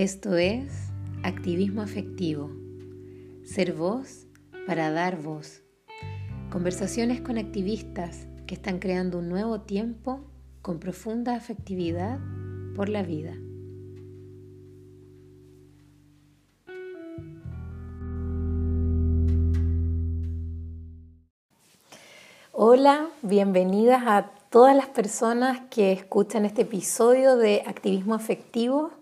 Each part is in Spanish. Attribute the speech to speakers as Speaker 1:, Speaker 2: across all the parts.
Speaker 1: Esto es activismo afectivo, ser voz para dar voz. Conversaciones con activistas que están creando un nuevo tiempo con profunda afectividad por la vida. Hola, bienvenidas a todas las personas que escuchan este episodio de Activismo Afectivo.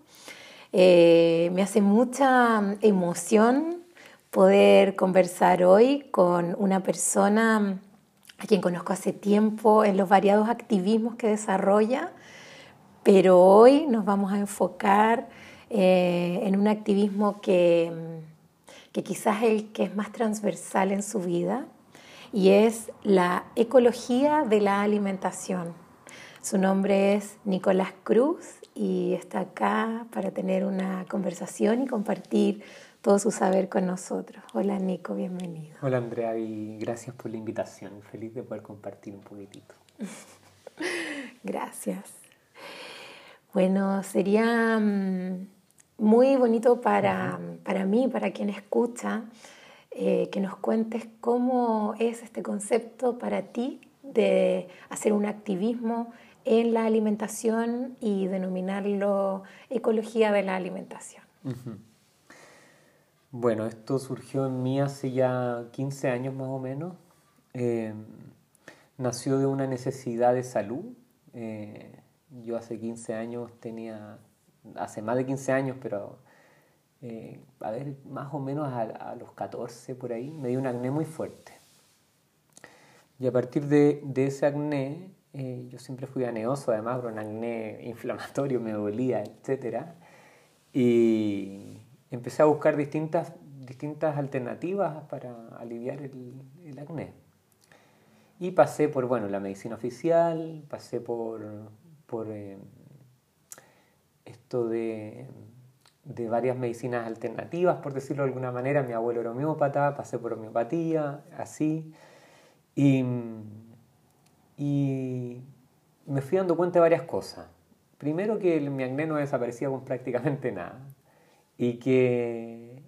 Speaker 1: Eh, me hace mucha emoción poder conversar hoy con una persona a quien conozco hace tiempo en los variados activismos que desarrolla, pero hoy nos vamos a enfocar eh, en un activismo que, que quizás es el que es más transversal en su vida y es la ecología de la alimentación. Su nombre es Nicolás Cruz y está acá para tener una conversación y compartir todo su saber con nosotros. Hola Nico, bienvenido.
Speaker 2: Hola Andrea y gracias por la invitación. Feliz de poder compartir un poquitito.
Speaker 1: gracias. Bueno, sería mm, muy bonito para, para mí, para quien escucha, eh, que nos cuentes cómo es este concepto para ti de hacer un activismo en la alimentación y denominarlo ecología de la alimentación.
Speaker 2: Bueno, esto surgió en mí hace ya 15 años más o menos. Eh, nació de una necesidad de salud. Eh, yo hace 15 años tenía, hace más de 15 años, pero eh, a ver, más o menos a, los 14 por ahí, me dio un acné muy fuerte. Y a partir de, ese acné, eh, yo siempre fui aneoso, además, un acné inflamatorio, me dolía, etc. Y empecé a buscar distintas, distintas alternativas para aliviar el, acné. Y pasé por, bueno, la medicina oficial, pasé por, por eh, esto de de varias medicinas alternativas, por decirlo de alguna manera. Mi abuelo era homeópata, pasé por homeopatía, así. Y, y me fui dando cuenta de varias cosas. Primero que mi acné no desaparecía con prácticamente nada y que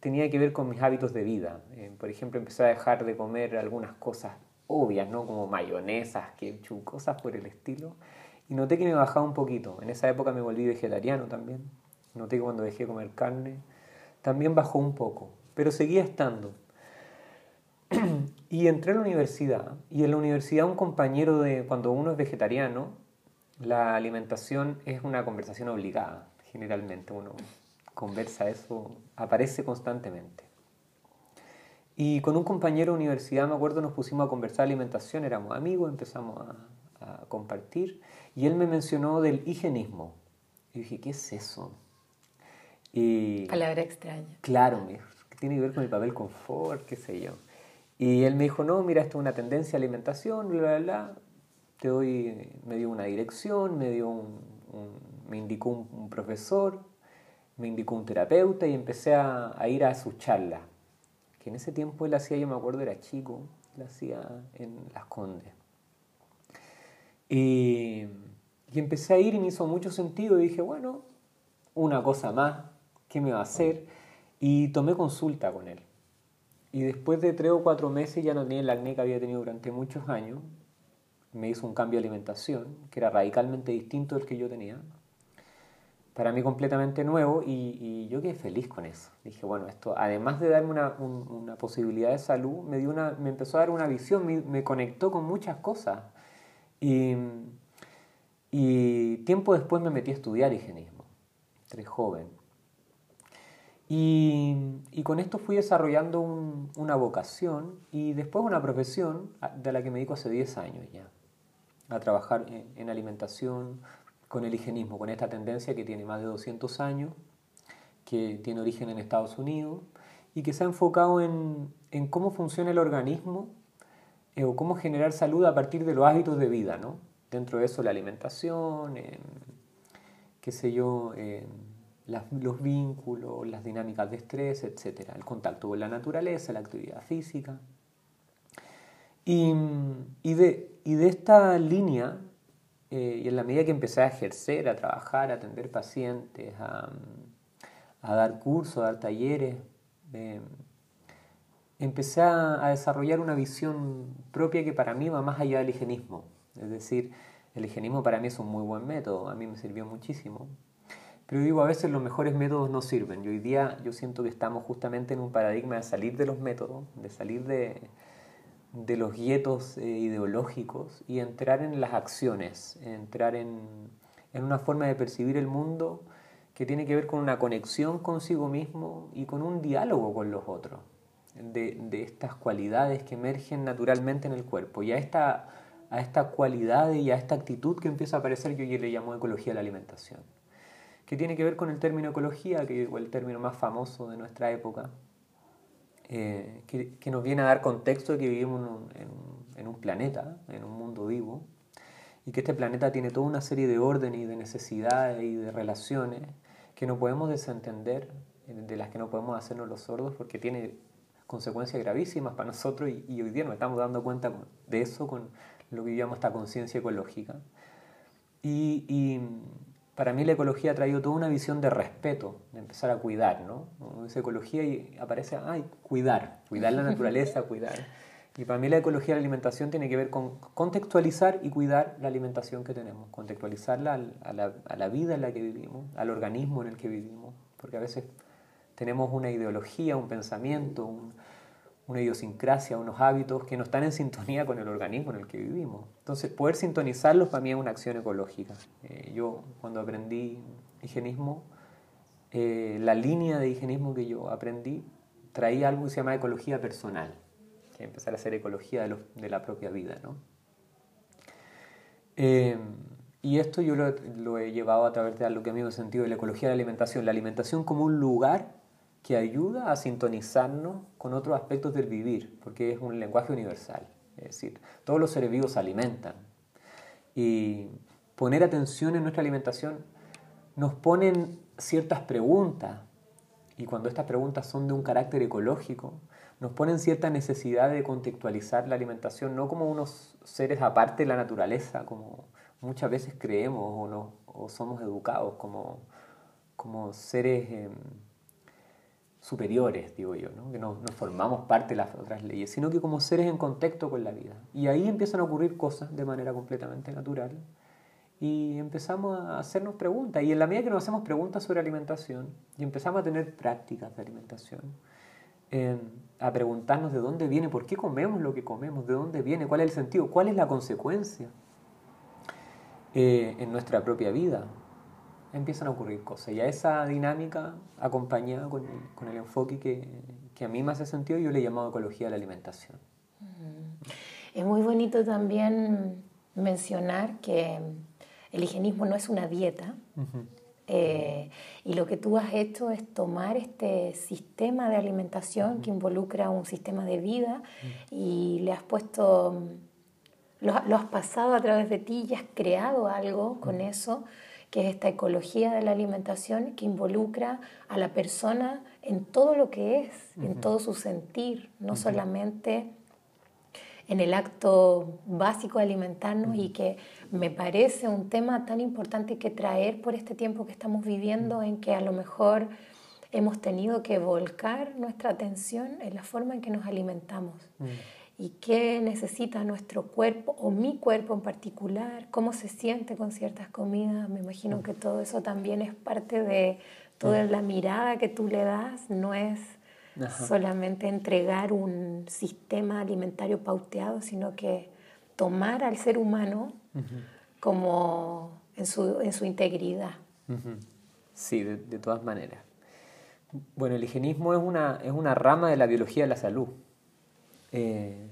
Speaker 2: tenía que ver con mis hábitos de vida. Eh, por ejemplo, empecé a dejar de comer algunas cosas obvias, ¿no? Como mayonesas, ketchup, cosas por el estilo. Y noté que me bajaba un poquito. En esa época me volví vegetariano también noté que cuando dejé de comer carne, también bajó un poco, pero seguía estando. y entré a la universidad, y en la universidad un compañero de, cuando uno es vegetariano, la alimentación es una conversación obligada, generalmente uno conversa eso, aparece constantemente. Y con un compañero de universidad, me acuerdo, nos pusimos a conversar alimentación, éramos amigos, empezamos a, a compartir, y él me mencionó del higienismo. Y dije, ¿qué es eso?
Speaker 1: Y, Palabra extraña.
Speaker 2: Claro, tiene que ver con el papel confort, qué sé yo. Y él me dijo, no, mira, esto es una tendencia a alimentación, bla, bla, bla. Te doy, me dio una dirección, me, dio un, me indicó un, profesor, me indicó un terapeuta y empecé a, ir a su charla. Que en ese tiempo él hacía, yo me acuerdo, era chico, él hacía en Las Condes. Y, y empecé a ir y me hizo mucho sentido y dije, bueno, una cosa más, qué me va a hacer, y tomé consulta con él. Y después de tres o cuatro meses ya no tenía el acné que había tenido durante muchos años. Me hizo un cambio de alimentación, que era radicalmente distinto del que yo tenía. Para mí completamente nuevo y, yo quedé feliz con eso. Dije, bueno, esto además de darme una, una posibilidad de salud, me, dio una, me empezó a dar una visión, me, me conectó con muchas cosas. Y, y, tiempo después me metí a estudiar higienismo, tres joven. Y, con esto fui desarrollando una vocación y después una profesión de la que me dedico hace 10 años ya, a trabajar en, alimentación con el higienismo, con esta tendencia que tiene más de 200 años, que tiene origen en Estados Unidos y que se ha enfocado en, cómo funciona el organismo eh, o cómo generar salud a partir de los hábitos de vida, ¿no? Dentro de eso la alimentación, qué sé yo, los vínculos, las dinámicas de estrés, etc. El contacto con la naturaleza, la actividad física. Y, de, esta línea eh, y en la medida que empecé a ejercer, a trabajar, a atender pacientes, a, a dar cursos, a dar talleres, eh, empecé a, desarrollar una visión propia que para mí va más allá del higienismo. Es decir, el higienismo para mí es un muy buen método, a mí me sirvió muchísimo. Pero digo, a veces los mejores métodos no sirven. Y hoy día yo siento que estamos justamente en un paradigma de salir de los métodos, de salir de, de los guietos eh, ideológicos y entrar en las acciones, entrar en, en una forma de percibir el mundo que tiene que ver con una conexión consigo mismo y con un diálogo con los otros, de, de estas cualidades que emergen naturalmente en el cuerpo. Y a esta, a esta cualidad y a esta actitud que empieza a aparecer, yo le llamo ecología de la alimentación, que tiene que ver con el término ecología, que es el término más famoso de nuestra época, eh, que, que, nos viene a dar contexto de que vivimos en un, en, en un planeta, en un mundo vivo, y que este planeta tiene toda una serie de órdenes y de necesidades y de relaciones que no podemos desentender, eh, de las que no podemos hacernos los sordos, porque tiene consecuencias gravísimas para nosotros y, hoy día nos estamos dando cuenta de eso con lo que llamamos esta conciencia ecológica. Y, y, para mí la ecología ha traído toda una visión de respeto, de empezar a cuidar, ¿no? Uno dice ecología y aparece, ay, cuidar, cuidar la naturaleza, cuidar. Y para mí la ecología de la alimentación tiene que ver con contextualizar y cuidar la alimentación que tenemos, contextualizarla a la, a la vida en la que vivimos, al organismo en el que vivimos, porque a veces tenemos una ideología, un pensamiento, un, una idiosincrasia, unos hábitos que no están en sintonía con el organismo en el que vivimos. Entonces, poder sintonizarlos para mí es una acción ecológica. Eh, yo, cuando aprendí higienismo, eh, la línea de higienismo que yo aprendí traía algo que se llama ecología personal empezar a hacer ecología de, de la propia vida. ¿no? Eh, y esto yo lo, he llevado a través de lo que a mí me ha sentido la ecología de la alimentación, la alimentación como un lugar que ayuda a sintonizarnos con otros aspectos del vivir, porque es un lenguaje universal. Es decir, todos los seres vivos se alimentan. Y poner atención en nuestra alimentación nos ponen ciertas preguntas, y cuando estas preguntas son de un carácter ecológico, nos ponen cierta necesidad de contextualizar la alimentación no como unos seres aparte de la naturaleza, como muchas veces creemos o, no, somos educados como, como seres eh, superiores, digo yo, ¿no? que no, formamos parte de las otras leyes, sino que como seres en contacto con la vida. Y ahí empiezan a ocurrir cosas de manera completamente natural y empezamos a hacernos preguntas. Y en la medida que nos hacemos preguntas sobre alimentación y empezamos a tener prácticas de alimentación, a preguntarnos de dónde viene, por qué comemos lo que comemos, de dónde viene, cuál es el sentido, cuál es la consecuencia eh, en nuestra propia vida. Empiezan a ocurrir cosas. Y a esa dinámica acompañada con el, con el enfoque que, que, a mí me hace sentido, yo le he llamado ecología de la alimentación.
Speaker 1: Es muy bonito también mencionar que el higienismo no es una dieta, eh, y lo que tú has hecho es tomar este sistema de alimentación que involucra un sistema de vida y le has puesto, lo, has pasado a través de ti y has creado algo con eso, que es esta ecología de la alimentación que involucra a la persona en todo lo que es, en todo su sentir, no solamente en el acto básico de alimentarnos y que me parece un tema tan importante que traer por este tiempo que estamos viviendo en que a lo mejor hemos tenido que volcar nuestra atención en la forma en que nos alimentamos y qué necesita nuestro cuerpo o mi cuerpo en particular, cómo se siente con ciertas comidas. Me imagino que todo eso también es parte de toda la mirada que tú le das, no es solamente entregar un sistema alimentario pauteado, sino que tomar al ser humano como en su, en su integridad.
Speaker 2: Sí, de, de, todas maneras. Bueno, el higienismo es una, es una rama de la biología de la salud, eh,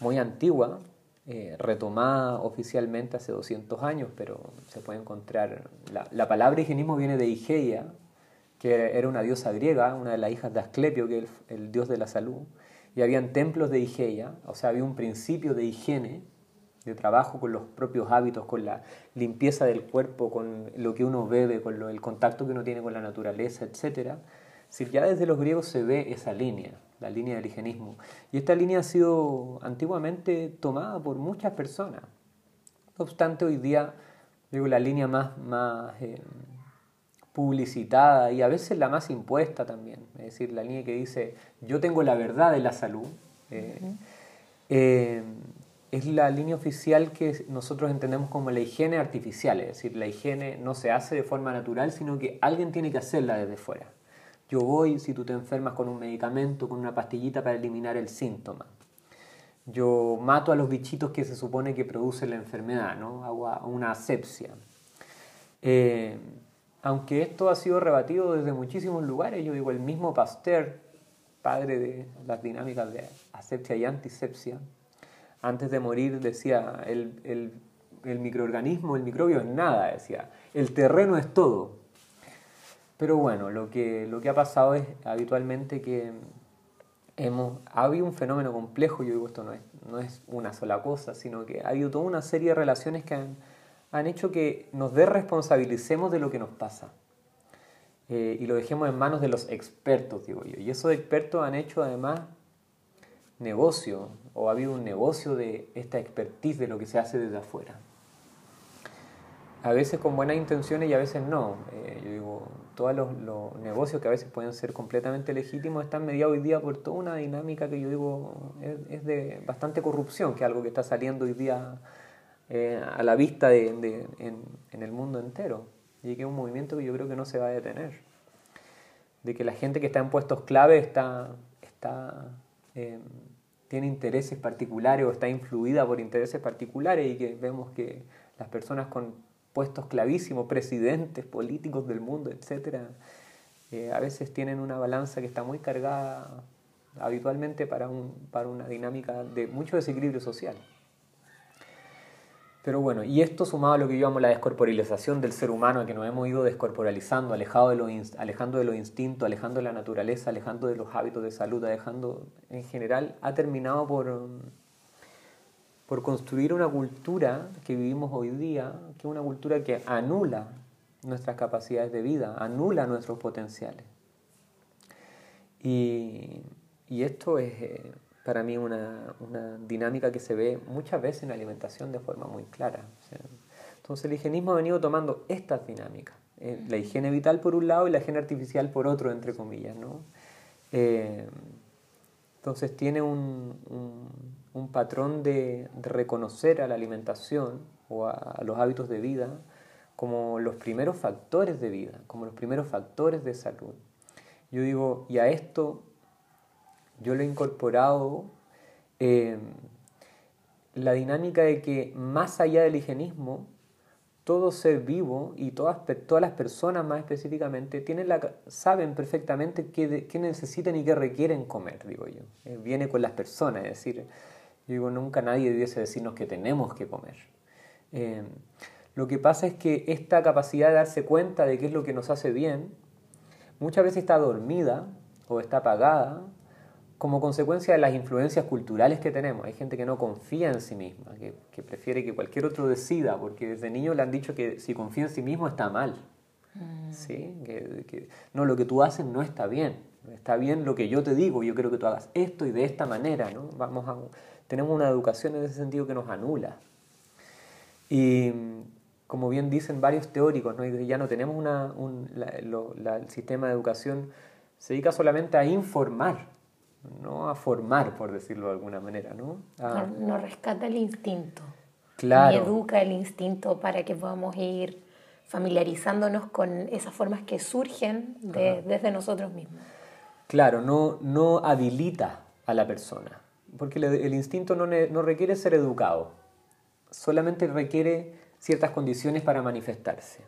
Speaker 2: muy antigua, eh, retomada oficialmente hace 200 años, pero se puede encontrar, la, la palabra higienismo viene de Igeia, que era una diosa griega, una de las hijas de Asclepio, que es el, dios de la salud, y habían templos de Igeia, o sea, había un principio de higiene, de trabajo con los propios hábitos, con la limpieza del cuerpo, con lo que uno bebe, con el contacto que uno tiene con la naturaleza, etc. Si ya desde los griegos se ve esa línea, la línea del higienismo. Y esta línea ha sido antiguamente tomada por muchas personas. No obstante, hoy día, digo, la línea más, más eh, publicitada y a veces la más impuesta también, es decir, la línea que dice, yo tengo la verdad de la salud, eh, eh, es la línea oficial que nosotros entendemos como la higiene artificial, es decir, la higiene no se hace de forma natural, sino que alguien tiene que hacerla desde fuera. Yo voy, si tú te enfermas con un medicamento, con una pastillita para eliminar el síntoma. Yo mato a los bichitos que se supone que producen la enfermedad, ¿no? Hago una asepsia. Eh, aunque esto ha sido rebatido desde muchísimos lugares, yo digo, el mismo Pasteur, padre de las dinámicas de asepsia y antisepsia, antes de morir decía, el, microorganismo, el microbio es nada, decía, el terreno es todo. Pero bueno, lo que, lo que ha pasado es habitualmente que hemos, ha habido un fenómeno complejo, yo digo esto no es, no es una sola cosa, sino que ha habido toda una serie de relaciones que han, han hecho que nos desresponsabilicemos de lo que nos pasa. Eh, y lo dejemos en manos de los expertos, digo yo. Y esos expertos han hecho además negocio, o ha habido un negocio de esta expertise de lo que se hace desde afuera. A veces con buenas intenciones y a veces no. Eh, yo digo, todos los, negocios que a veces pueden ser completamente legítimos están mediados hoy día por toda una dinámica que yo digo es, de bastante corrupción, que es algo que está saliendo hoy día eh, a la vista de, en, en, el mundo entero. Y que es un movimiento que yo creo que no se va a detener. De que la gente que está en puestos clave está, está eh, tiene intereses particulares o está influida por intereses particulares y que vemos que las personas con puestos clavísimos, presidentes, políticos del mundo, etcétera, eh, a veces tienen una balanza que está muy cargada habitualmente para, un, para una dinámica de mucho desequilibrio social. Pero bueno, y esto sumado a lo que yo llamo la descorporalización del ser humano, que nos hemos ido descorporalizando, alejado de lo, alejando de los instintos, alejando de la naturaleza, alejando de los hábitos de salud, alejando en general, ha terminado por, por construir una cultura que vivimos hoy día, que es una cultura que anula nuestras capacidades de vida, anula nuestros potenciales. Y, y esto es... Eh, para mí una, una, dinámica que se ve muchas veces en la alimentación de forma muy clara. entonces el higienismo ha venido tomando estas dinámicas, eh, la higiene vital por un lado y la higiene artificial por otro, entre comillas. ¿no? Eh, entonces tiene un, un, patrón de, de, reconocer a la alimentación o a, a los hábitos de vida como los primeros factores de vida, como los primeros factores de salud. Yo digo, y a esto yo lo he incorporado eh, la dinámica de que más allá del higienismo, todo ser vivo y todas, todas las personas más específicamente tienen la, saben perfectamente qué, qué, necesitan y qué requieren comer, digo yo. Eh, viene con las personas, es decir, yo digo, nunca nadie debiese decirnos que tenemos que comer. Eh, lo que pasa es que esta capacidad de darse cuenta de qué es lo que nos hace bien, muchas veces está dormida o está apagada como consecuencia de las influencias culturales que tenemos. Hay gente que no confía en sí misma, que, prefiere que cualquier otro decida, porque desde niño le han dicho que si confía en sí mismo está mal. Mm. ¿Sí? Que, no, lo que tú haces no está bien. Está bien lo que yo te digo, yo quiero que tú hagas esto y de esta manera. ¿no? Vamos a, tenemos una educación en ese sentido que nos anula. Y como bien dicen varios teóricos, ¿no? ya no tenemos una, un, el sistema de educación se dedica solamente a informar no a formar, por decirlo de alguna manera, ¿no?
Speaker 1: no, rescata el instinto.
Speaker 2: Claro.
Speaker 1: Y educa el instinto para que podamos ir familiarizándonos con esas formas que surgen desde nosotros mismos.
Speaker 2: Claro, no, no habilita a la persona, porque el, instinto no, requiere ser educado, solamente requiere ciertas condiciones para manifestarse.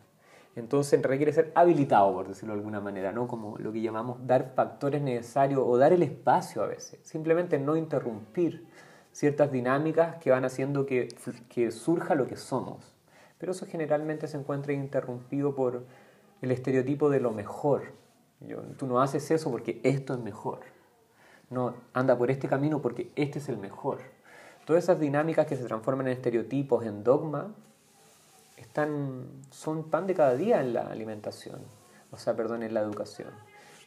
Speaker 2: Entonces requiere ser habilitado, por decirlo de alguna manera, ¿no? Como lo que llamamos dar factores necesarios o dar el espacio a veces. Simplemente no interrumpir ciertas dinámicas que van haciendo que surja lo que somos. Pero eso generalmente se encuentra interrumpido por el estereotipo de lo mejor. tú no haces eso porque esto es mejor. No, anda por este camino porque este es el mejor. Todas esas dinámicas que se transforman en estereotipos, en dogma, están, son pan de cada día en la alimentación, o sea, perdón, en la educación.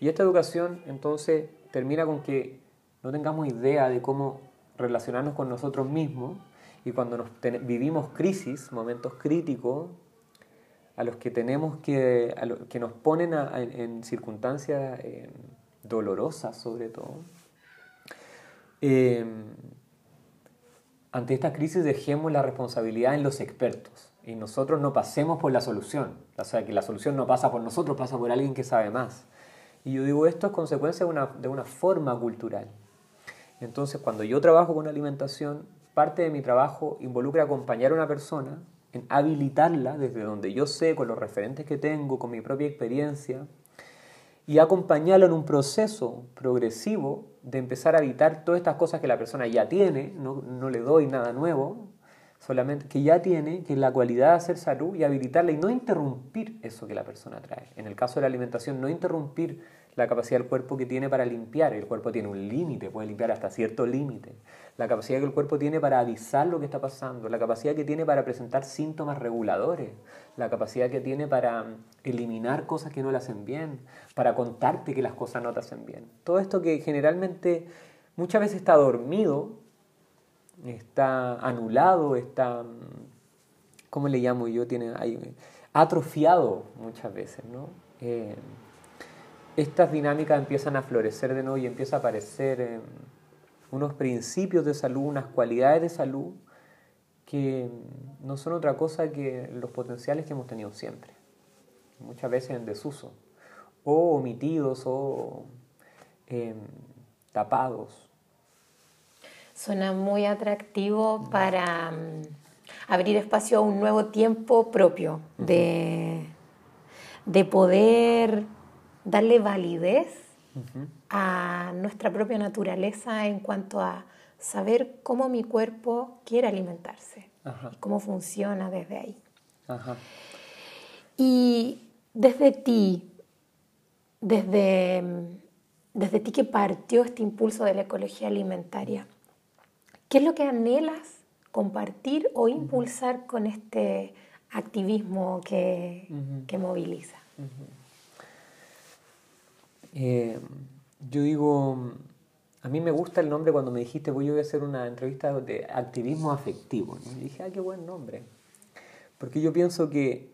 Speaker 2: Y esta educación entonces termina con que no tengamos idea de cómo relacionarnos con nosotros mismos Y cuando nos vivimos crisis, momentos críticos, a los que tenemos que, que nos ponen en circunstancias eh, dolorosas sobre todo, eh, ante esta crisis dejemos la responsabilidad en los expertos y nosotros no pasemos por la solución. O sea, que la solución no pasa por nosotros, pasa por alguien que sabe más. Y yo digo, esto es consecuencia de una, de una forma cultural. Entonces, cuando yo trabajo con alimentación, parte de mi trabajo involucra acompañar a una persona en habilitarla desde donde yo sé, con los referentes que tengo, con mi propia experiencia, y acompañarlo en un proceso progresivo de empezar a evitar todas estas cosas que la persona ya tiene, no, no, le doy nada nuevo, solamente que ya tiene, que es la cualidad de hacer salud y habilitarla y no interrumpir eso que la persona trae. En el caso de la alimentación, no interrumpir la capacidad del cuerpo que tiene para limpiar. El cuerpo tiene un límite, puede limpiar hasta cierto límite. La capacidad que el cuerpo tiene para avisar lo que está pasando, la capacidad que tiene para presentar síntomas reguladores, la capacidad que tiene para mm, eliminar cosas que no le hacen bien, para contarte que las cosas no te hacen bien. Todo esto que generalmente muchas veces está dormido, está anulado, está, mm, ¿cómo le llamo yo? Tiene, atrofiado muchas veces, ¿no? Eh, estas dinámicas empiezan a florecer de nuevo y empieza a aparecer em, unos principios de salud, unas cualidades de salud que em, no son otra cosa que los potenciales que hemos tenido siempre, muchas veces en desuso, o omitidos o em, tapados.
Speaker 1: Suena muy atractivo para abrir espacio a un nuevo tiempo propio, de, de poder darle validez a nuestra propia naturaleza en cuanto a saber cómo mi cuerpo quiere alimentarse y cómo funciona desde ahí. Y desde ti, desde, desde ti que partió este impulso de la ecología alimentaria, ¿qué es lo que anhelas compartir o impulsar con este activismo que, que moviliza?
Speaker 2: Eh, yo digo, a mí me gusta el nombre cuando me dijiste voy a hacer una entrevista de activismo afectivo. Y dije, ah, qué buen nombre. Porque yo pienso que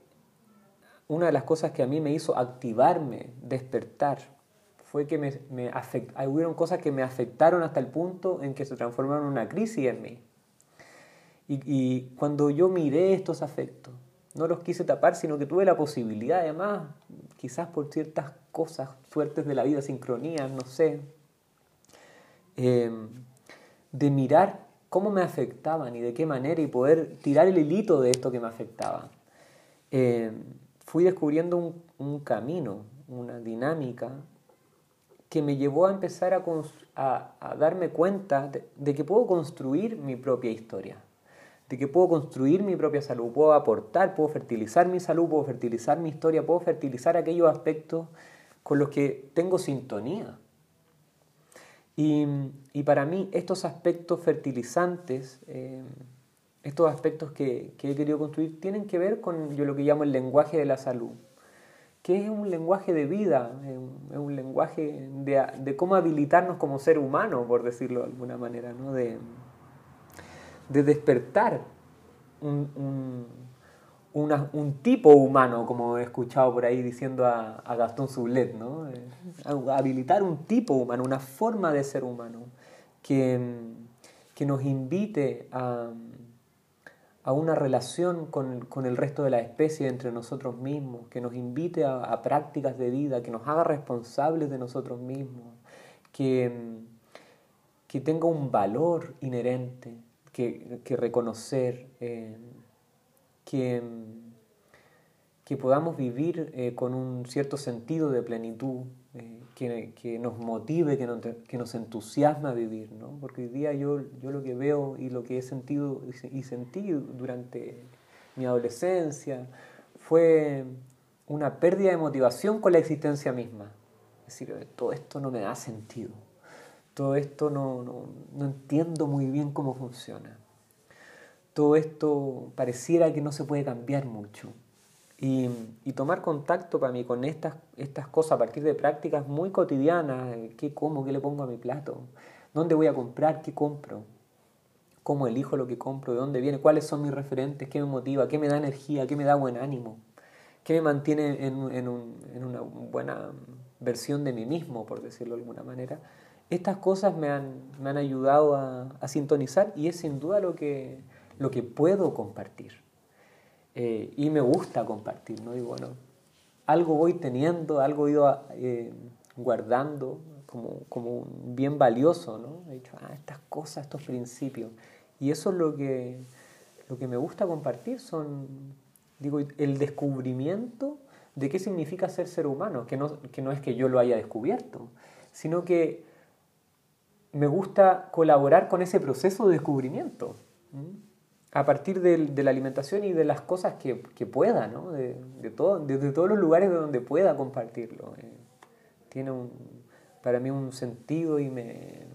Speaker 2: una de las cosas que a mí me hizo activarme, despertar, fue que me, me hubieron cosas que me afectaron hasta el punto en que se transformaron en una crisis en mí. Y, y cuando yo miré estos afectos, no los quise tapar, sino que tuve la posibilidad, además, quizás por ciertas cosas, suertes de la vida, sincronías, no sé, em, de mirar cómo me afectaban y de qué manera y poder tirar el hilito de esto que me afectaba. Em, fui descubriendo un, camino, una dinámica que me llevó a empezar a, darme cuenta de que puedo construir mi propia historia de que puedo construir mi propia salud, puedo aportar, puedo fertilizar mi salud, puedo fertilizar mi historia, puedo fertilizar aquellos aspectos con los que tengo sintonía. Y, para mí estos aspectos fertilizantes, eh, estos aspectos que, he querido construir, tienen que ver con yo lo que llamo el lenguaje de la salud, que es un lenguaje de vida, es un, lenguaje de, cómo habilitarnos como ser humano, por decirlo de alguna manera, ¿no? de, de despertar un, tipo humano, como he escuchado por ahí diciendo a, Gastón Sublet, ¿no? Eh, habilitar un tipo humano, una forma de ser humano que, que nos invite a, a una relación con, con, el resto de la especie entre nosotros mismos, que nos invite a, prácticas de vida, que nos haga responsables de nosotros mismos, que, que tenga un valor inherente, que, reconocer, eh, que, que, podamos vivir eh, con un cierto sentido de plenitud, eh, que, nos motive, que nos, que nos entusiasma a vivir, ¿no? Porque hoy día yo, yo lo que veo y lo que he sentido y sentí durante mi adolescencia fue una pérdida de motivación con la existencia misma. Es decir, todo esto no me da sentido todo esto no, no, entiendo muy bien cómo funciona. Todo esto pareciera que no se puede cambiar mucho. Y, tomar contacto para mí con estas, estas cosas a partir de prácticas muy cotidianas, qué como, qué le pongo a mi plato, dónde voy a comprar, qué compro, cómo elijo lo que compro, de dónde viene, cuáles son mis referentes, qué me motiva, qué me da energía, qué me da buen ánimo, qué me mantiene en, en una buena versión de mí mismo, por decirlo de alguna manera. Estas cosas me han, me han ayudado a, a, sintonizar y es sin duda lo que, lo que puedo compartir. Eh, y me gusta compartir, ¿no? Y bueno, algo voy teniendo, algo he ido eh, guardando como, como bien valioso, ¿no? He dicho, ah, estas cosas, estos principios. Y eso es lo que, lo que me gusta compartir, son, digo, el descubrimiento de qué significa ser ser humano, que no, que no es que yo lo haya descubierto, sino que me gusta colaborar con ese proceso de descubrimiento a partir de, de, la alimentación y de las cosas que, pueda, ¿no? de, todo, todos los lugares de donde pueda compartirlo. Eh, tiene un, para mí un sentido y me,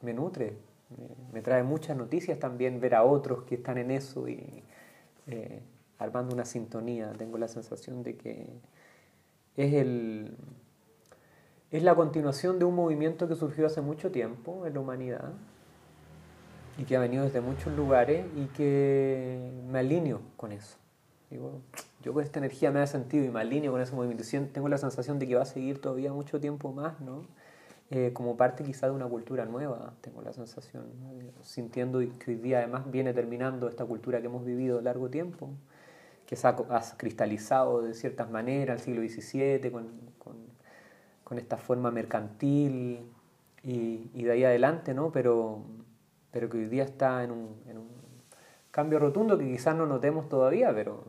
Speaker 2: nutre. Me, me, trae muchas noticias también ver a otros que están en eso y eh, armando una sintonía. Tengo la sensación de que es, el, es la continuación de un movimiento que surgió hace mucho tiempo en la humanidad y que ha venido desde muchos lugares y que me alineo con eso. Digo, yo con esta energía me da sentido y me alineo con ese movimiento. Tengo la sensación de que va a seguir todavía mucho tiempo más, ¿no? Eh, como parte quizá de una cultura nueva, tengo la sensación, sintiendo que hoy día además viene terminando esta cultura que hemos vivido largo tiempo, que se ha, ha cristalizado de ciertas maneras el siglo XVII con, con, con esta forma mercantil y, y, de ahí adelante, ¿no? Pero pero que hoy día está en un, en un cambio rotundo que quizás no notemos todavía, pero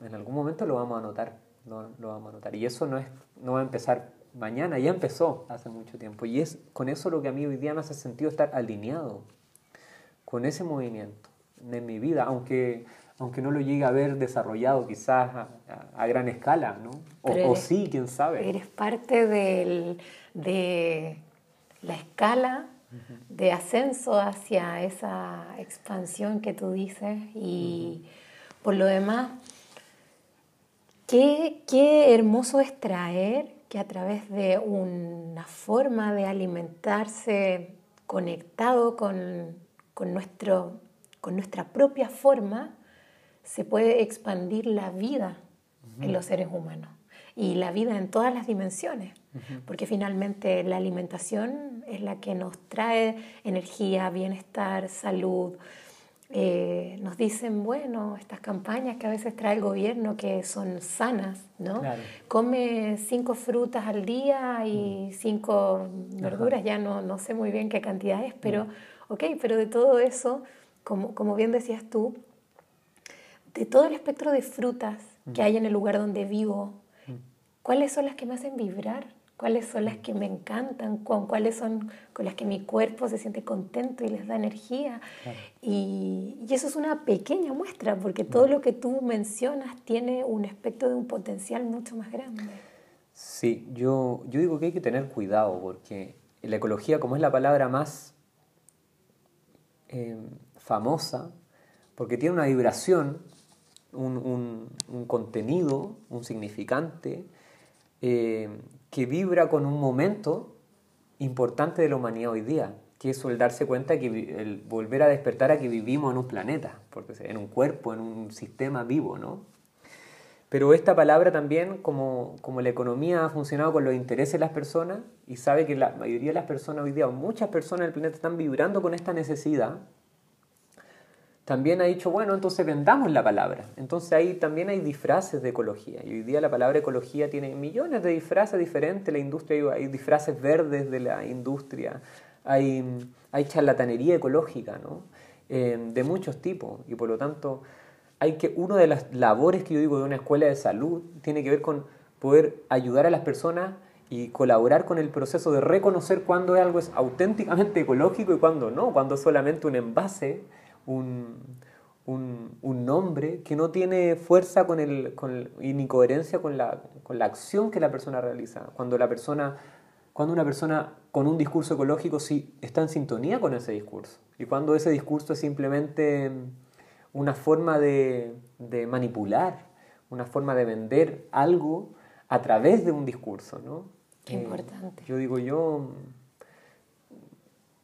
Speaker 2: en algún momento lo vamos a notar, lo, lo, vamos a notar. Y eso no, es, no va a empezar mañana, ya empezó hace mucho tiempo. Y es con eso lo que a mí hoy día me hace sentido estar alineado con ese movimiento en mi vida, aunque, aunque no lo llegue a ver desarrollado quizás a, a, a gran escala, ¿no? O, eres, o, sí, quién sabe.
Speaker 1: Eres parte del, de la escala de ascenso hacia esa expansión que tú dices y por lo demás, qué, qué hermoso es traer que a través de una forma de alimentarse conectado con, con, nuestro, con nuestra propia forma, se puede expandir la vida uh -huh. en los seres humanos y la vida en todas las dimensiones, uh -huh. porque finalmente la alimentación es la que nos trae energía, bienestar, salud. Eh, nos dicen, bueno, estas campañas que a veces trae el gobierno que son sanas, ¿no? Claro. Come cinco frutas al día y cinco verduras, ya no, no sé muy bien qué cantidad es, pero, ok, pero de todo eso, como, como bien decías tú, de todo el espectro de frutas que hay en el lugar donde vivo, ¿Cuáles son las que me hacen vibrar? ¿Cuáles son las que me encantan? ¿Cuáles son con las que mi cuerpo se siente contento y les da energía? Claro. Y, y, eso es una pequeña muestra, porque todo lo que tú mencionas tiene un aspecto de un potencial mucho más grande.
Speaker 2: Sí, yo, yo digo que hay que tener cuidado, porque la ecología, como es la palabra más eh, famosa, porque tiene una vibración, un, un, un contenido, un significante, eh, que vibra con un momento importante de la humanidad hoy día, que es el darse cuenta que el volver a despertar a que vivimos en un planeta, porque en un cuerpo, en un sistema vivo, ¿no? Pero esta palabra también, como, como la economía ha funcionado con los intereses de las personas y sabe que la mayoría de las personas hoy día, o muchas personas en el planeta están vibrando con esta necesidad, también ha dicho, bueno, entonces vendamos la palabra. Entonces ahí también hay disfraces de ecología. Y hoy día la palabra ecología tiene millones de disfraces diferentes. La industria, hay disfraces verdes de la industria. Hay, hay charlatanería ecológica, ¿no? Eh, de muchos tipos. Y por lo tanto, hay que, una de las labores que yo digo de una escuela de salud tiene que ver con poder ayudar a las personas y colaborar con el proceso de reconocer cuándo algo es auténticamente ecológico y cuándo no, cuándo es solamente un envase un, un, un, nombre que no tiene fuerza con el, con el, y ni coherencia con la, con la acción que la persona realiza. Cuando, la persona, cuando una persona con un discurso ecológico sí está en sintonía con ese discurso. Y cuando ese discurso es simplemente una forma de, de manipular, una forma de vender algo a través de un discurso. ¿no?
Speaker 1: Qué eh, importante.
Speaker 2: Yo digo, yo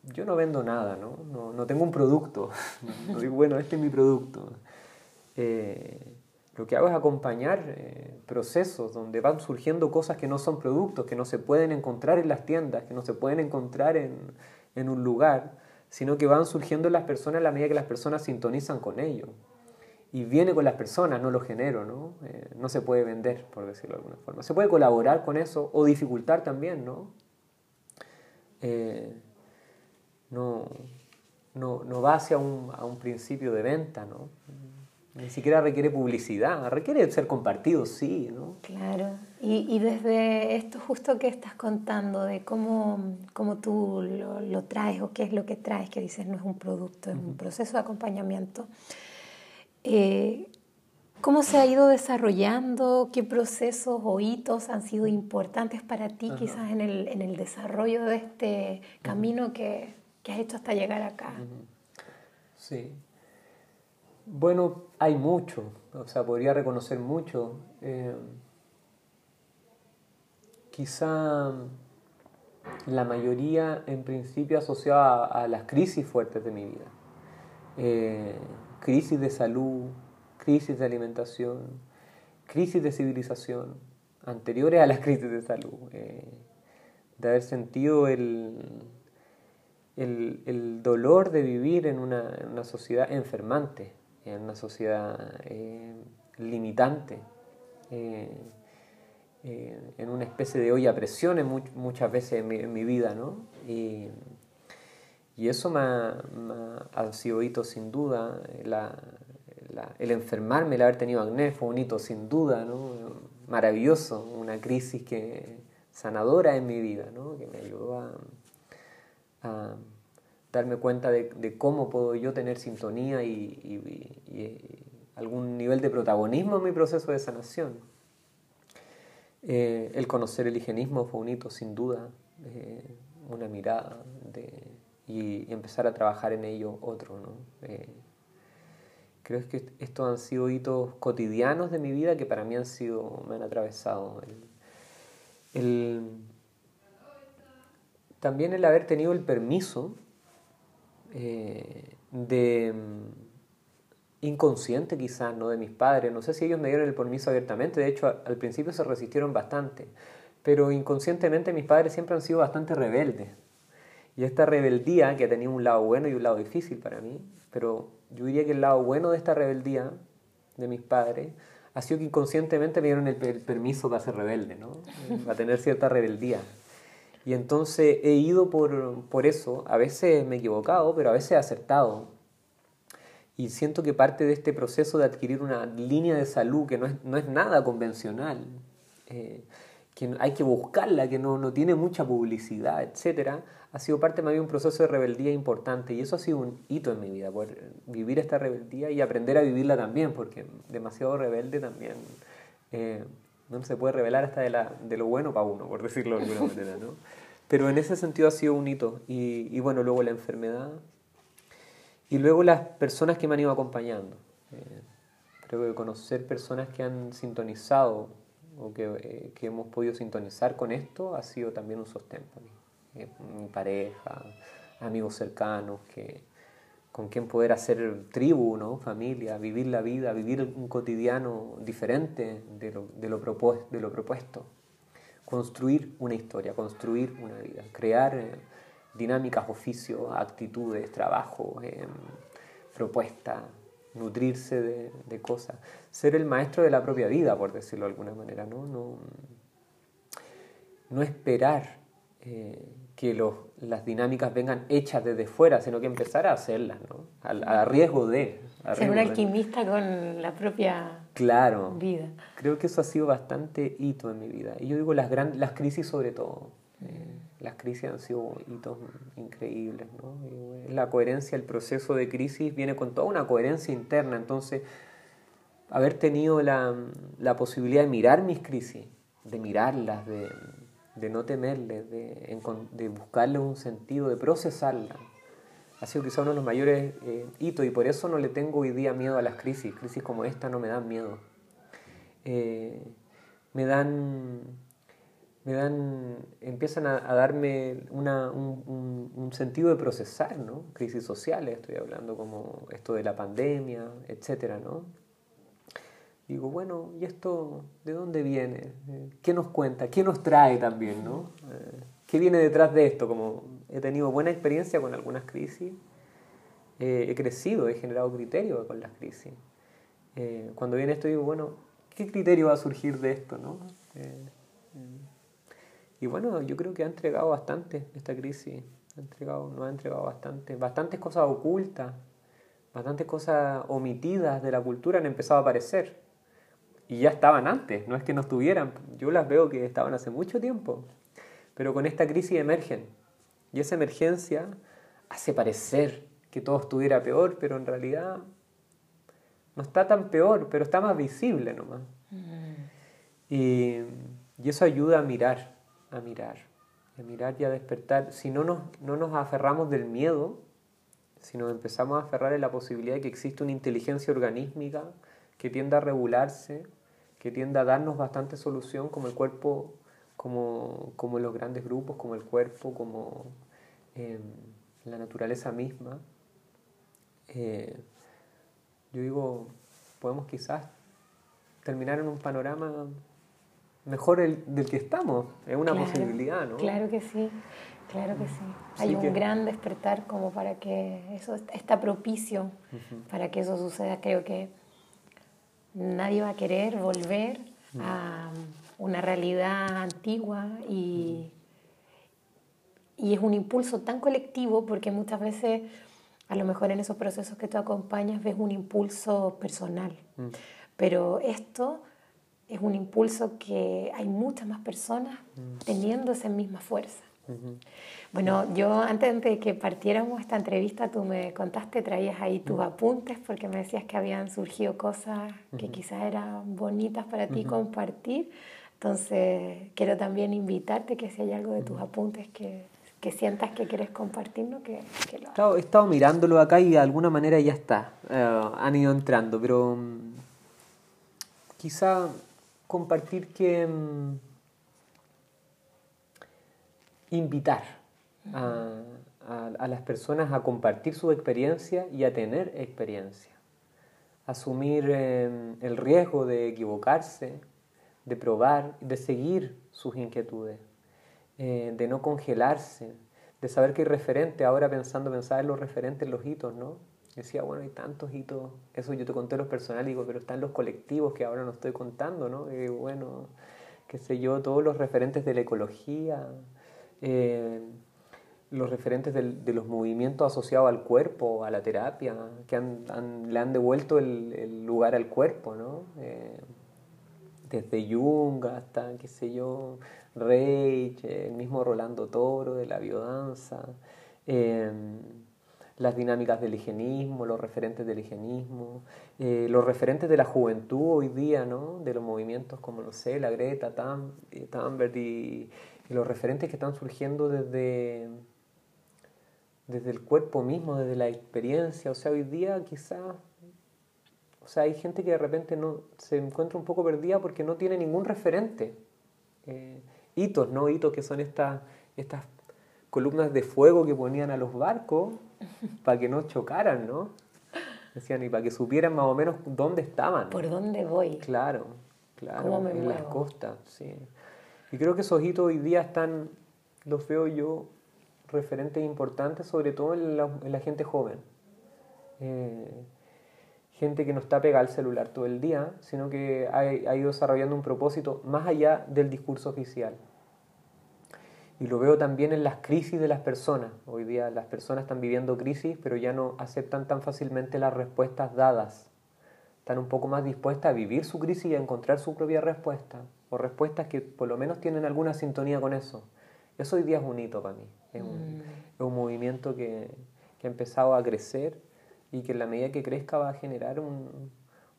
Speaker 2: yo no vendo nada, ¿no? No, no tengo un producto. No, digo, bueno, este es mi producto. Eh, lo que hago es acompañar eh, procesos donde van surgiendo cosas que no son productos, que no se pueden encontrar en las tiendas, que no se pueden encontrar en, en un lugar, sino que van surgiendo en las personas a la medida que las personas sintonizan con ello. Y viene con las personas, no lo genero, ¿no? Eh, no se puede vender, por decirlo de alguna forma. Se puede colaborar con eso o dificultar también, ¿no? No, no, no, va hacia un, a un principio de venta, ¿no? Ni siquiera requiere publicidad, requiere ser compartido, sí, ¿no?
Speaker 1: Claro. Y, y desde esto justo que estás contando, de cómo, cómo tú lo, lo, traes o qué es lo que traes, que dices no es un producto, es un proceso de acompañamiento, eh, ¿cómo se ha ido desarrollando? ¿Qué procesos o hitos han sido importantes para ti quizás en el, en el, desarrollo de este camino que, que has hecho hasta llegar acá?
Speaker 2: Sí. Bueno, hay mucho, o sea, podría reconocer mucho. Eh, quizá la mayoría en principio asociada a, las crisis fuertes de mi vida. Eh, crisis de salud, crisis de alimentación, crisis de civilización, anteriores a las crisis de salud. Eh, de haber sentido el, el, dolor de vivir en una, en una sociedad enfermante, en una sociedad eh, limitante, eh, eh, en una especie de olla a presión muchas veces en mi, vida, ¿no? Y, y eso me ha, sido hito sin duda, el enfermarme, el haber tenido acné fue un hito sin duda, ¿no? Maravilloso, una crisis que, sanadora en mi vida, ¿no? Que me ayudó a darme cuenta de, cómo puedo yo tener sintonía y, algún nivel de protagonismo en mi proceso de sanación. Eh, el conocer el higienismo fue un hito, sin duda, eh, una mirada y, empezar a trabajar en ello otro. ¿no? Eh, creo que estos han sido hitos cotidianos de mi vida que para mí han sido, me han atravesado. También el haber tenido el permiso eh, de mm, inconsciente quizás, ¿no? De mis padres. No sé si ellos me dieron el permiso abiertamente, de hecho al principio se resistieron bastante, pero inconscientemente mis padres siempre han sido bastante rebeldes. Y esta rebeldía, que tenido un lado bueno y un lado difícil para mí, pero yo diría que el lado bueno de esta rebeldía de mis padres ha sido que inconscientemente me dieron el, permiso de ser rebelde, ¿no? a tener cierta rebeldía. Y entonces he ido por, por eso, a veces me he equivocado, pero a veces he acertado. Y siento que parte de este proceso de adquirir una línea de salud que no es, no es nada convencional, eh, que hay que buscarla, que no, no tiene mucha publicidad, etc., ha sido parte más de un proceso de rebeldía importante. Y eso ha sido un hito en mi vida, poder vivir esta rebeldía y aprender a vivirla también, porque demasiado rebelde también eh, no se puede revelar hasta de, la, de lo bueno para uno, por decirlo de alguna manera, ¿no? Pero en ese sentido ha sido un hito. Y, y bueno, luego la enfermedad. Y luego las personas que me han ido acompañando. Eh, creo que conocer personas que han sintonizado o que, eh, que, hemos podido sintonizar con esto ha sido también un sostén para mí. Eh, mi pareja, amigos cercanos que, con quien poder hacer tribu, ¿no? familia, vivir la vida, vivir un cotidiano diferente de lo, de lo, propuesto, construir una historia, construir una vida, crear eh, dinámicas, oficios, actitudes, trabajo, eh, propuestas, nutrirse de, de, cosas, ser el maestro de la propia vida, por decirlo de alguna manera, no, no, no esperar. Eh, que los, las dinámicas vengan hechas desde fuera, sino que empezar a hacerlas, ¿no? a, riesgo de...
Speaker 1: Ser un alquimista con la propia
Speaker 2: claro,
Speaker 1: vida.
Speaker 2: Creo que eso ha sido bastante hito en mi vida. Y yo digo las, gran, las crisis sobre todo. Eh, las crisis han sido hitos increíbles. ¿no? la coherencia, el proceso de crisis viene con toda una coherencia interna. Entonces, haber tenido la, la posibilidad de mirar mis crisis, de mirarlas, de de no temerle, de, de, buscarle un sentido, de procesarla, ha sido quizá uno de los mayores eh, hitos y por eso no le tengo hoy día miedo a las crisis. Crisis como esta no me dan miedo. Eh, me dan me dan, empiezan a, darme una, un, un, sentido de procesar, ¿no? Crisis sociales, estoy hablando como esto de la pandemia, etcétera, ¿no? Digo, bueno, ¿y esto de dónde viene? ¿Qué nos cuenta? ¿Qué nos trae también, no? Eh, ¿Qué viene detrás de esto? Como he tenido buena experiencia con algunas crisis, eh, he crecido, he generado criterio con las crisis. Eh, cuando viene esto digo, bueno, ¿qué criterio va a surgir de esto, no? Y bueno, yo creo que ha entregado bastante esta crisis, ha entregado, nos ha entregado bastante, bastantes cosas ocultas, bastantes cosas omitidas de la cultura han empezado a aparecer. Y ya estaban antes, no es que no estuvieran, yo las veo que estaban hace mucho tiempo. Pero con esta crisis emergen. Y esa emergencia hace parecer que todo estuviera peor, pero en realidad no está tan peor, pero está más visible nomás. Mm. Y, y eso ayuda a mirar, a mirar, a mirar y a despertar. Si no nos, no nos aferramos del miedo, si nos empezamos a aferrar en la posibilidad de que existe una inteligencia organísmica que tienda a regularse, que tienda a darnos bastante solución como el cuerpo, como, como los grandes grupos, como el cuerpo, como em, la naturaleza misma. Eh, yo digo, podemos quizás terminar en un panorama mejor el, del que estamos. Es una posibilidad, ¿no?
Speaker 1: Claro que sí, claro que sí. Hay un gran despertar como para que eso está propicio para que eso suceda. Creo que nadie va a querer volver a una realidad antigua y, y es un impulso tan colectivo porque muchas veces a lo mejor en esos procesos que tú acompañas ves un impulso personal. Pero esto es un impulso que hay muchas más personas mm. teniendo esa misma fuerza. Bueno, yo antes de que partiéramos esta entrevista, tú me contaste, traías ahí tus apuntes porque me decías que habían surgido cosas que quizás eran bonitas para ti compartir. Entonces, quiero también invitarte que si hay algo de tus apuntes que, que sientas que quieres compartirnos, que, que lo
Speaker 2: hagas. He estado mirándolo acá y de alguna manera ya está, eh, han ido entrando, pero mm, quizá compartir que mm, invitar a, las personas a compartir su experiencia y a tener experiencia. Asumir em, el riesgo de equivocarse, de probar, de seguir sus inquietudes, eh, de no congelarse, de saber que hay referente, ahora pensando, pensar en los referentes, los hitos, ¿no? decía, bueno, hay tantos hitos, eso yo te conté los personales, digo, pero están los colectivos que ahora no estoy contando, ¿no? Y bueno, qué sé yo, todos los referentes de la ecología, eh, los referentes de los movimientos asociados al cuerpo, a la terapia, que le han devuelto el, lugar al cuerpo, ¿no? Eh, desde Jung hasta, qué sé yo, Reich, el mismo Rolando Toro de la biodanza. Eh, las dinámicas del higienismo, los referentes del higienismo, eh, los referentes de la juventud hoy día, ¿no? de los movimientos como, no sé, la Greta eh, Thunberg y, los referentes que están surgiendo desde, desde el cuerpo mismo, desde la experiencia. O sea, hoy día quizás, o sea, hay gente que de repente no, se encuentra un poco perdida porque no tiene ningún referente. Eh, hitos, ¿no? Hitos que son estas, estas columnas de fuego que ponían a los barcos para que no chocaran, ¿no? Decían, y para que supieran más o menos dónde estaban.
Speaker 1: ¿Por dónde voy?
Speaker 2: Claro, claro, en las costas, sí. Y creo que esos hitos hoy día están, los veo yo, referentes importantes, sobre todo en la, gente joven. Eh, gente que no está pegada al celular todo el día, sino que ha, ha ido desarrollando un propósito más allá del discurso oficial. Y lo veo también en las crisis de las personas. Hoy día las personas están viviendo crisis, pero ya no aceptan tan fácilmente las respuestas dadas. Están un poco más dispuestas a vivir su crisis y a encontrar su propia respuesta. O respuestas que por lo menos tienen alguna sintonía con eso. Eso hoy día es un hito para mí. Es un, mm. un movimiento que, que, ha empezado a crecer y que en la medida que crezca va a generar un,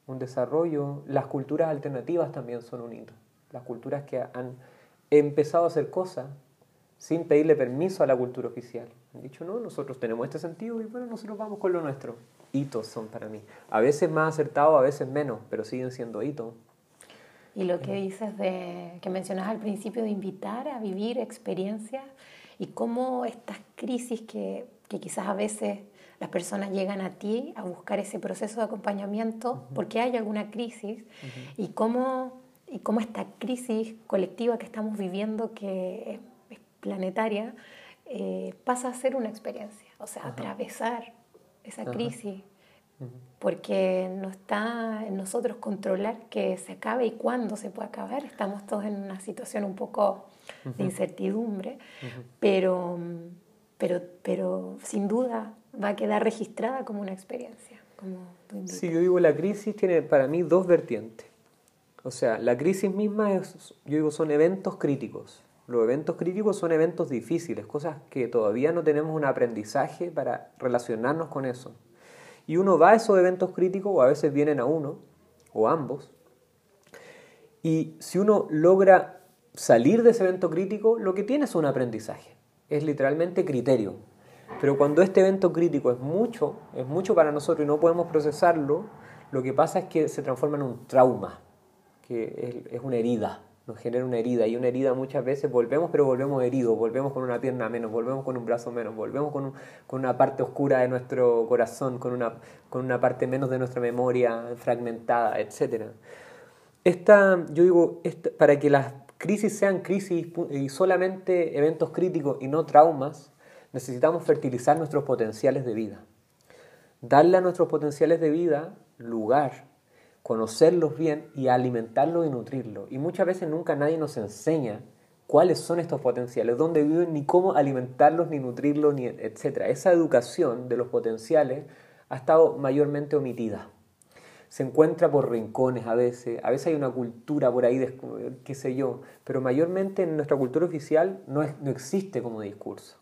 Speaker 2: un desarrollo. Las culturas alternativas también son un hito. Las culturas que han empezado a hacer cosas sin pedirle permiso a la cultura oficial. Han dicho, no, nosotros tenemos este sentido y bueno, nosotros vamos con lo nuestro. Hitos son para mí. A veces más acertados, a veces menos, pero siguen siendo hitos.
Speaker 1: Y lo que dices de, que mencionas al principio de invitar a vivir experiencias y cómo estas crisis que, que quizás a veces las personas llegan a ti a buscar ese proceso de acompañamiento porque hay alguna crisis y, cómo, y cómo esta crisis colectiva que estamos viviendo, que es, planetaria, eh, pasa a ser una experiencia, o sea, atravesar esa crisis, porque no está en nosotros controlar que se acabe y cuándo se puede acabar, estamos todos en una situación un poco de incertidumbre, pero, pero, pero sin duda va a quedar registrada como una experiencia. Como
Speaker 2: sí, yo digo, la crisis tiene para mí dos vertientes. O sea, la crisis misma, es, yo digo, son eventos críticos. Los eventos críticos son eventos difíciles, cosas que todavía no tenemos un aprendizaje para relacionarnos con eso. Y uno va a esos eventos críticos, o a veces vienen a uno, o ambos, y si uno logra salir de ese evento crítico, lo que tiene es un aprendizaje. Es literalmente criterio. Pero cuando este evento crítico es mucho, es mucho para nosotros y no podemos procesarlo, lo que pasa es que se transforma en un trauma, que es una herida, nos genera una herida. Y una herida muchas veces volvemos, pero volvemos heridos, volvemos con una pierna menos, volvemos con un brazo menos, volvemos con, con una parte oscura de nuestro corazón, con una, con una parte menos de nuestra memoria fragmentada, etc. Esta, yo digo, para que las crisis sean crisis y solamente eventos críticos y no traumas, necesitamos fertilizar nuestros potenciales de vida. Darle a nuestros potenciales de vida lugar, conocerlos bien y alimentarlos y nutrirlos. Y muchas veces nunca nadie nos enseña cuáles son estos potenciales, dónde viven, ni cómo alimentarlos, ni nutrirlos, ni etc. Esa educación de los potenciales ha estado mayormente omitida. Se encuentra por rincones a veces, a veces hay una cultura por ahí, qué sé yo, pero mayormente en nuestra cultura oficial no, no existe como discurso.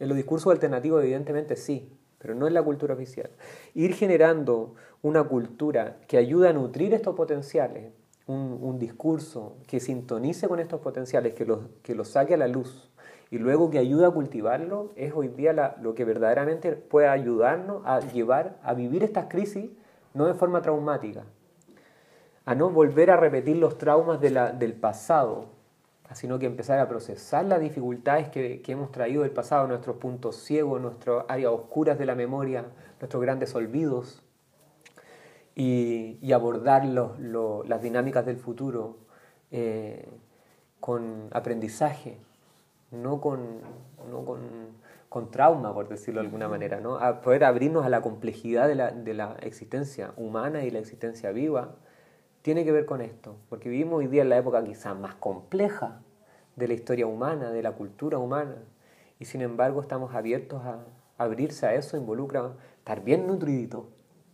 Speaker 2: En los discursos alternativos evidentemente sí, pero no en la cultura oficial. Ir generando una cultura que ayude a nutrir estos potenciales, un, discurso que sintonice con estos potenciales, que los, que los saque a la luz y luego que ayude a cultivarlo, es hoy día lo que verdaderamente puede ayudarnos a llevar a vivir estas crisis no de forma traumática, a no volver a repetir los traumas del pasado, sino que empezar a procesar las dificultades que, hemos traído del pasado, nuestros puntos ciegos, nuestras áreas oscuras de la memoria, nuestros grandes olvidos, y, abordar las dinámicas del futuro eh, con aprendizaje, no con, con, trauma, por decirlo de alguna manera, ¿no? a poder abrirnos a la complejidad de la, de la existencia humana y la existencia viva tiene que ver con esto, porque vivimos hoy día en la época quizás más compleja de la historia humana, de la cultura humana, y sin embargo estamos abiertos a abrirse a eso, involucra estar bien nutriditos,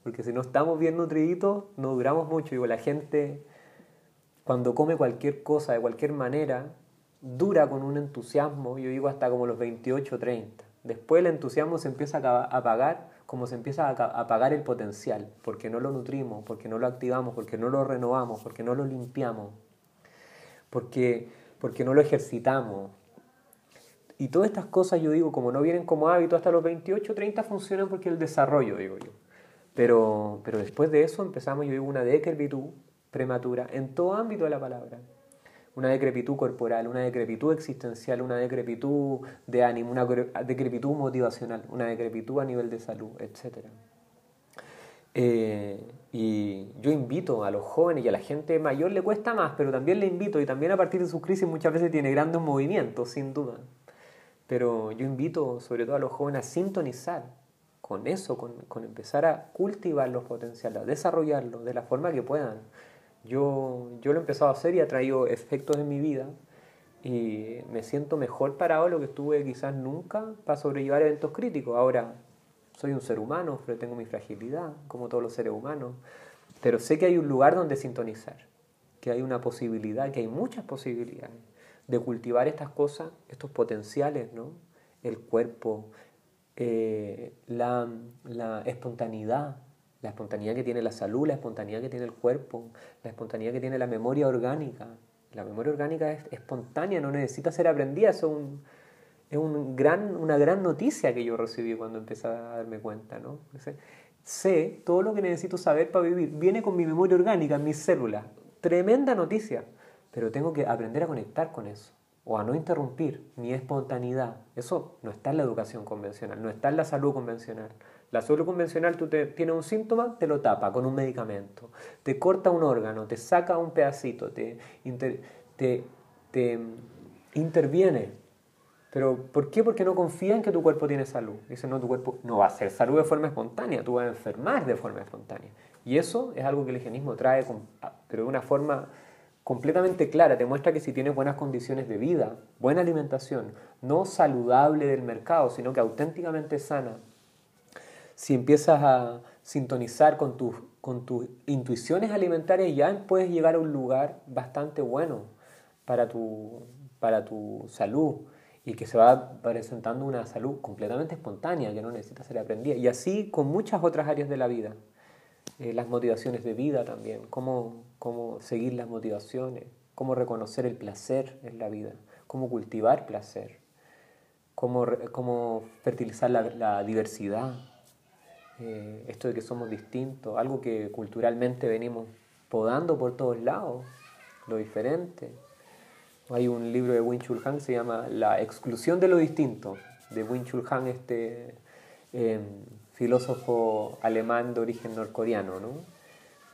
Speaker 2: porque si no estamos bien nutriditos no duramos mucho. Digo, la gente cuando come cualquier cosa de cualquier manera, dura con un entusiasmo, yo digo hasta como los 28 o 30. Después el entusiasmo se empieza a apagar como se empieza a apagar el potencial, porque no lo nutrimos, porque no lo activamos, porque no lo renovamos, porque no lo limpiamos, porque, porque no lo ejercitamos. Y todas estas cosas, yo digo, como no vienen como hábito hasta los 28, 30 funcionan porque el desarrollo, digo yo. Pero, pero después de eso empezamos, yo digo, una decrepitud prematura en todo ámbito de la palabra una decrepitud corporal, una decrepitud existencial, una decrepitud de ánimo, una decrepitud motivacional, una decrepitud a nivel de salud, etc. Eh, y yo invito a los jóvenes y a la gente mayor le cuesta más, pero también le invito y también a partir de sus crisis muchas veces tiene grandes movimientos, sin duda. Pero yo invito sobre todo a los jóvenes a sintonizar con eso, con, con empezar a cultivar los potenciales, a desarrollarlos de la forma que puedan yo, yo lo he empezado a hacer y ha traído efectos en mi vida y me siento mejor parado de lo que estuve quizás nunca para sobrellevar eventos críticos. Ahora, soy un ser humano, pero tengo mi fragilidad, como todos los seres humanos, pero sé que hay un lugar donde sintonizar, que hay una posibilidad, que hay muchas posibilidades de cultivar estas cosas, estos potenciales, ¿no? El cuerpo, eh, la, la espontaneidad, la espontaneidad que tiene la salud, la espontaneidad que tiene el cuerpo, la espontaneidad que tiene la memoria orgánica. La memoria orgánica es espontánea, no necesita ser aprendida. Eso es, un, gran, una gran noticia que yo recibí cuando empecé a darme cuenta. ¿no? Sé todo lo que necesito saber para vivir. Viene con mi memoria orgánica, en mis células. tremenda noticia, pero tengo que aprender a conectar con eso o a no interrumpir mi espontaneidad. Eso no está en la educación convencional, no está en la salud convencional. La salud convencional, tú te, tienes un síntoma, te lo tapa con un medicamento, te corta un órgano, te saca un pedacito, te, te, te interviene. Pero ¿por qué? Porque no confía en que tu cuerpo tiene salud. Dice, no, tu cuerpo no va a ser salud de forma espontánea, tú vas a enfermar de forma espontánea. Y eso es algo que el higienismo trae, pero de una forma completamente clara, te muestra que si tienes buenas condiciones de vida, buena alimentación, no saludable del mercado, sino que auténticamente sana, si empiezas a sintonizar con tus, con tus intuiciones alimentarias, ya puedes llegar a un lugar bastante bueno para tu, para tu salud y que se va presentando una salud completamente espontánea, que no necesita ser aprendida. Y así con muchas otras áreas de la vida. Eh, las motivaciones de vida también, cómo, cómo seguir las motivaciones, cómo reconocer el placer en la vida, cómo cultivar placer, cómo, cómo fertilizar la, diversidad, eh, esto de que somos distintos, algo que culturalmente venimos podando por todos lados, lo diferente. Hay un libro de Wing Chul Han que se llama La exclusión de lo distinto, de Wing Chul Han, este eh, filósofo alemán de origen norcoreano. ¿no?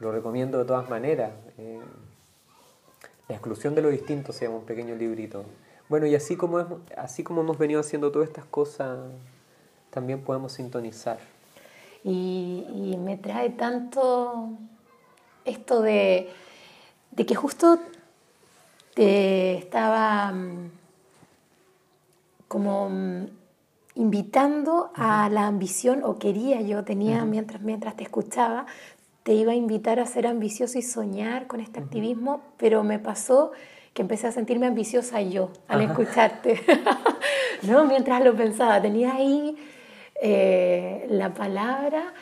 Speaker 2: Lo recomiendo de todas maneras. Eh, la exclusión de lo distinto se llama un pequeño librito. Bueno, y así como, es, así como hemos venido haciendo todas estas cosas, también podemos sintonizar.
Speaker 1: Y, me trae tanto esto de, de que justo te estaba mm, como mm, invitando a la ambición, o quería yo, tenía mientras, mientras te escuchaba, te iba a invitar a ser ambicioso y soñar con este activismo, pero me pasó que empecé a sentirme ambiciosa yo al escucharte, ¿no? Mientras lo pensaba, tenía ahí eh, la palabra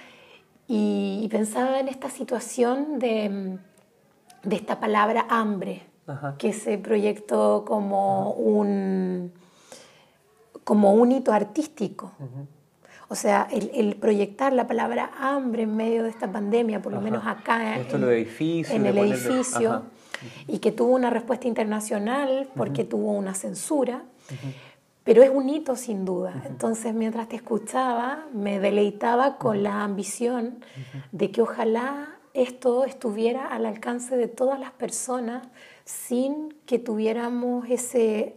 Speaker 1: y, pensaba en esta situación de, de esta palabra hambre, que se proyectó como un como un hito artístico. O sea, el, proyectar la palabra hambre en medio de esta pandemia, por lo menos acá
Speaker 2: en, en
Speaker 1: el edificio, y que tuvo una respuesta internacional porque tuvo una censura, pero es un hito sin duda. Entonces, mientras te escuchaba, me deleitaba con la ambición de que ojalá esto estuviera al alcance de todas las personas sin que tuviéramos ese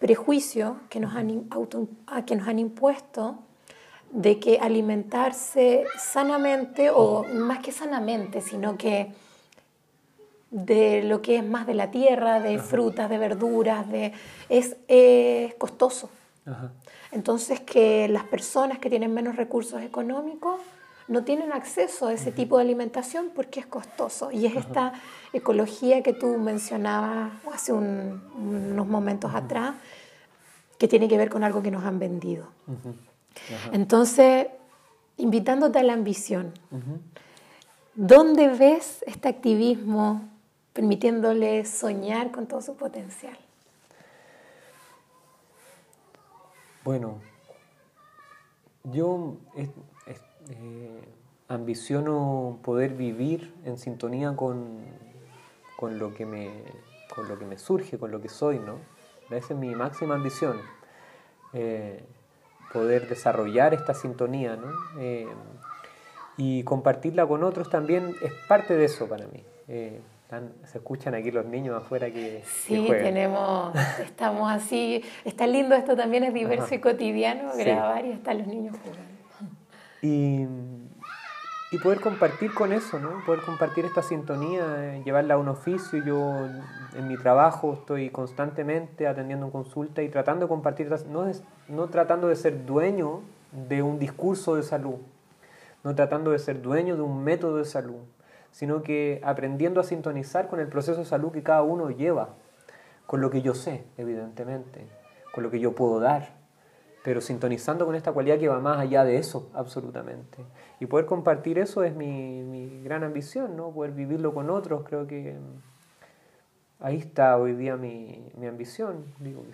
Speaker 1: prejuicio que nos han, auto, que nos han impuesto de que alimentarse sanamente, o más que sanamente, sino que de lo que es más de la tierra, de frutas, de verduras, de, es, costoso. Entonces que las personas que tienen menos recursos económicos no tienen acceso a ese tipo de alimentación porque es costoso. Y es esta ecología que tú mencionabas hace unos momentos atrás, que tiene que ver con algo que nos han vendido. Entonces, invitándote a la ambición, ¿dónde ves este activismo permitiéndole soñar con todo su potencial?
Speaker 2: Bueno, yo eh, ambiciono poder vivir en sintonía con, con, lo que me, con lo que me surge, con lo que soy, ¿no? Esa es mi máxima ambición, eh, poder desarrollar esta sintonía, ¿no? Eh, y compartirla con otros también es parte de eso para mí. Se escuchan aquí los niños afuera que
Speaker 1: sí tenemos estamos así está lindo esto también es diverso y cotidiano grabar y están los niños jugando
Speaker 2: y, y, poder compartir con eso, ¿no? Poder compartir esta sintonía, llevarla a un oficio. Yo en mi trabajo estoy constantemente atendiendo consulta y tratando de compartir, no, no tratando de ser dueño de un discurso de salud, no tratando de ser dueño de un método de salud, sino que aprendiendo a sintonizar con el proceso de salud que cada uno lleva, con lo que yo sé, evidentemente, con lo que yo puedo dar pero sintonizando con esta cualidad que va más allá de eso, absolutamente. Y poder compartir eso es mi, mi gran ambición, ¿no? Poder vivirlo con otros, creo que ahí está hoy día mi, mi ambición, digo,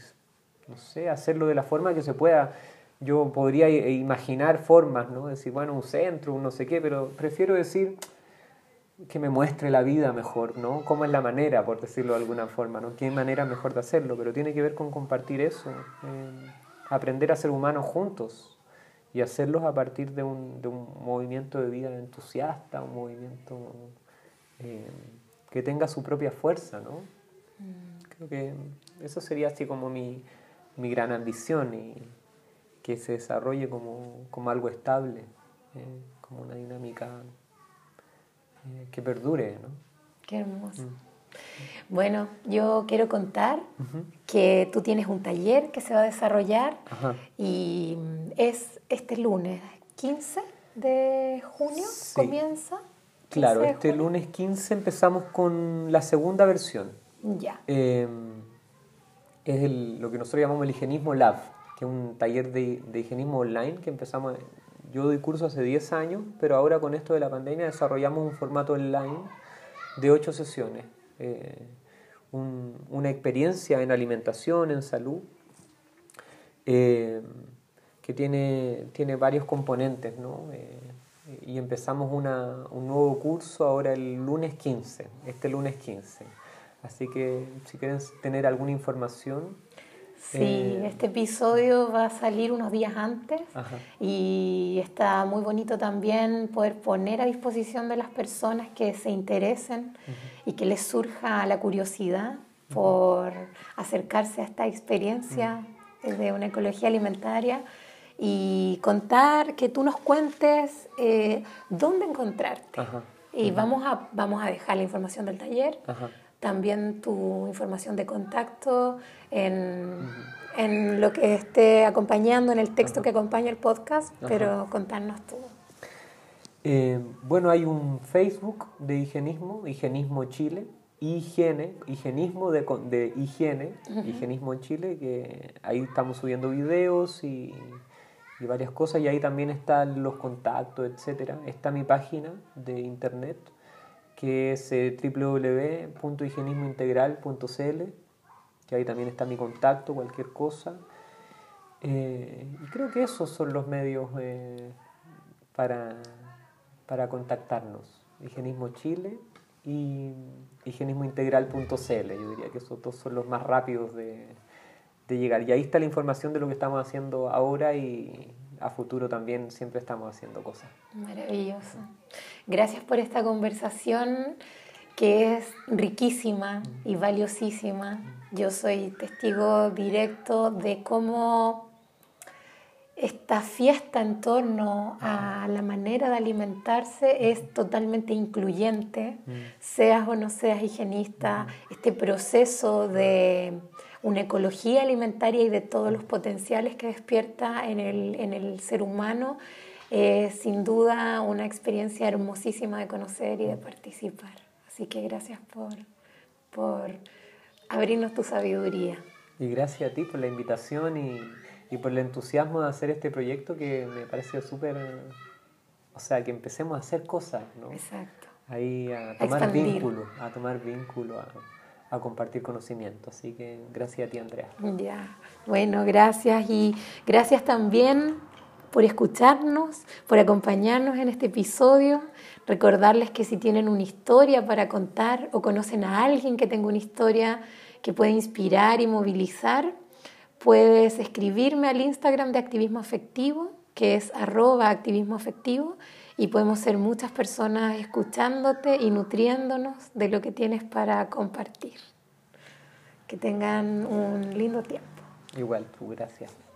Speaker 2: no sé, hacerlo de la forma que se pueda. Yo podría imaginar formas, ¿no? Decir, bueno, un centro, un no sé qué, pero prefiero decir, que me muestre la vida mejor, ¿no? ¿Cómo es la manera, por decirlo de alguna forma, ¿no? ¿Qué manera mejor de hacerlo? Pero tiene que ver con compartir eso, eh, aprender a ser humanos juntos y hacerlos a partir de un, de un movimiento de vida entusiasta, un movimiento eh, que tenga su propia fuerza, ¿no? Mm. Creo que eso sería así como mi, mi gran ambición y que se desarrolle como, como algo estable, eh, como una dinámica eh, que perdure. ¿no?
Speaker 1: Qué hermoso. Mm. Bueno, yo quiero contar que tú tienes un taller que se va a desarrollar y es este lunes 15 de junio, comienza.
Speaker 2: Claro, este lunes 15 empezamos con la segunda versión.
Speaker 1: Ya.
Speaker 2: Em, es lo que nosotros llamamos el higienismo lab que es un taller de, de higienismo online que empezamos, yo doy curso hace 10 años, pero ahora con esto de la pandemia desarrollamos un formato online de 8 sesiones. Eh, una experiencia en alimentación, en salud, eh, que tiene, tiene varios componentes, ¿no? Eh, y empezamos una, un nuevo curso ahora el lunes 15, este lunes 15. Así que si quieren tener alguna información,
Speaker 1: Sí, eh, este episodio va a salir unos días antes y está muy bonito también poder poner a disposición de las personas que se interesen y que les surja la curiosidad por acercarse a esta experiencia de una ecología alimentaria y contar, que tú nos cuentes eh, dónde encontrarte. Y vamos a, vamos a dejar la información del taller también tu información de contacto en, en, lo que esté acompañando, en el texto que acompaña el podcast, pero contarnos todo.
Speaker 2: Eh, bueno, hay un Facebook de higienismo, Higienismo Chile, higiene, higienismo de, de higiene, higienismo en Chile, que ahí estamos subiendo videos y, y, varias cosas, y ahí también están los contactos, etcétera. Está mi página de internet, que es eh, www.higienismointegral.cl, que ahí también está mi contacto, cualquier cosa. Eh, y creo que esos son los medios eh, para, para contactarnos. Higienismo Chile y higienismointegral.cl. Yo diría que esos dos son los más rápidos de, de llegar. Y ahí está la información de lo que estamos haciendo ahora y, a futuro también siempre estamos haciendo cosas.
Speaker 1: Maravilloso. Gracias por esta conversación que es riquísima y valiosísima. Yo soy testigo directo de cómo esta fiesta en torno a la manera de alimentarse es totalmente incluyente, mm. seas o no seas higienista, este proceso de una ecología alimentaria y de todos los potenciales que despierta en el, en el ser humano, es sin duda una experiencia hermosísima de conocer y de participar. Así que gracias por, por abrirnos tu sabiduría.
Speaker 2: Y gracias a ti por la invitación y, y por el entusiasmo de hacer este proyecto que me parece súper, o sea, que empecemos a hacer cosas, ¿no?
Speaker 1: Exacto.
Speaker 2: Ahí a tomar vínculo, a tomar vínculo, a a compartir conocimiento. Así que gracias a ti, Andrea.
Speaker 1: Ya, bueno, gracias y gracias también por escucharnos, por acompañarnos en este episodio. Recordarles que si tienen una historia para contar o conocen a alguien que tenga una historia que puede inspirar y movilizar, puedes escribirme al Instagram de Activismo Afectivo, que es arroba activismo afectivo, y podemos ser muchas personas escuchándote y nutriéndonos de lo que tienes para compartir. Que tengan un lindo tiempo.
Speaker 2: Igual, tú, gracias.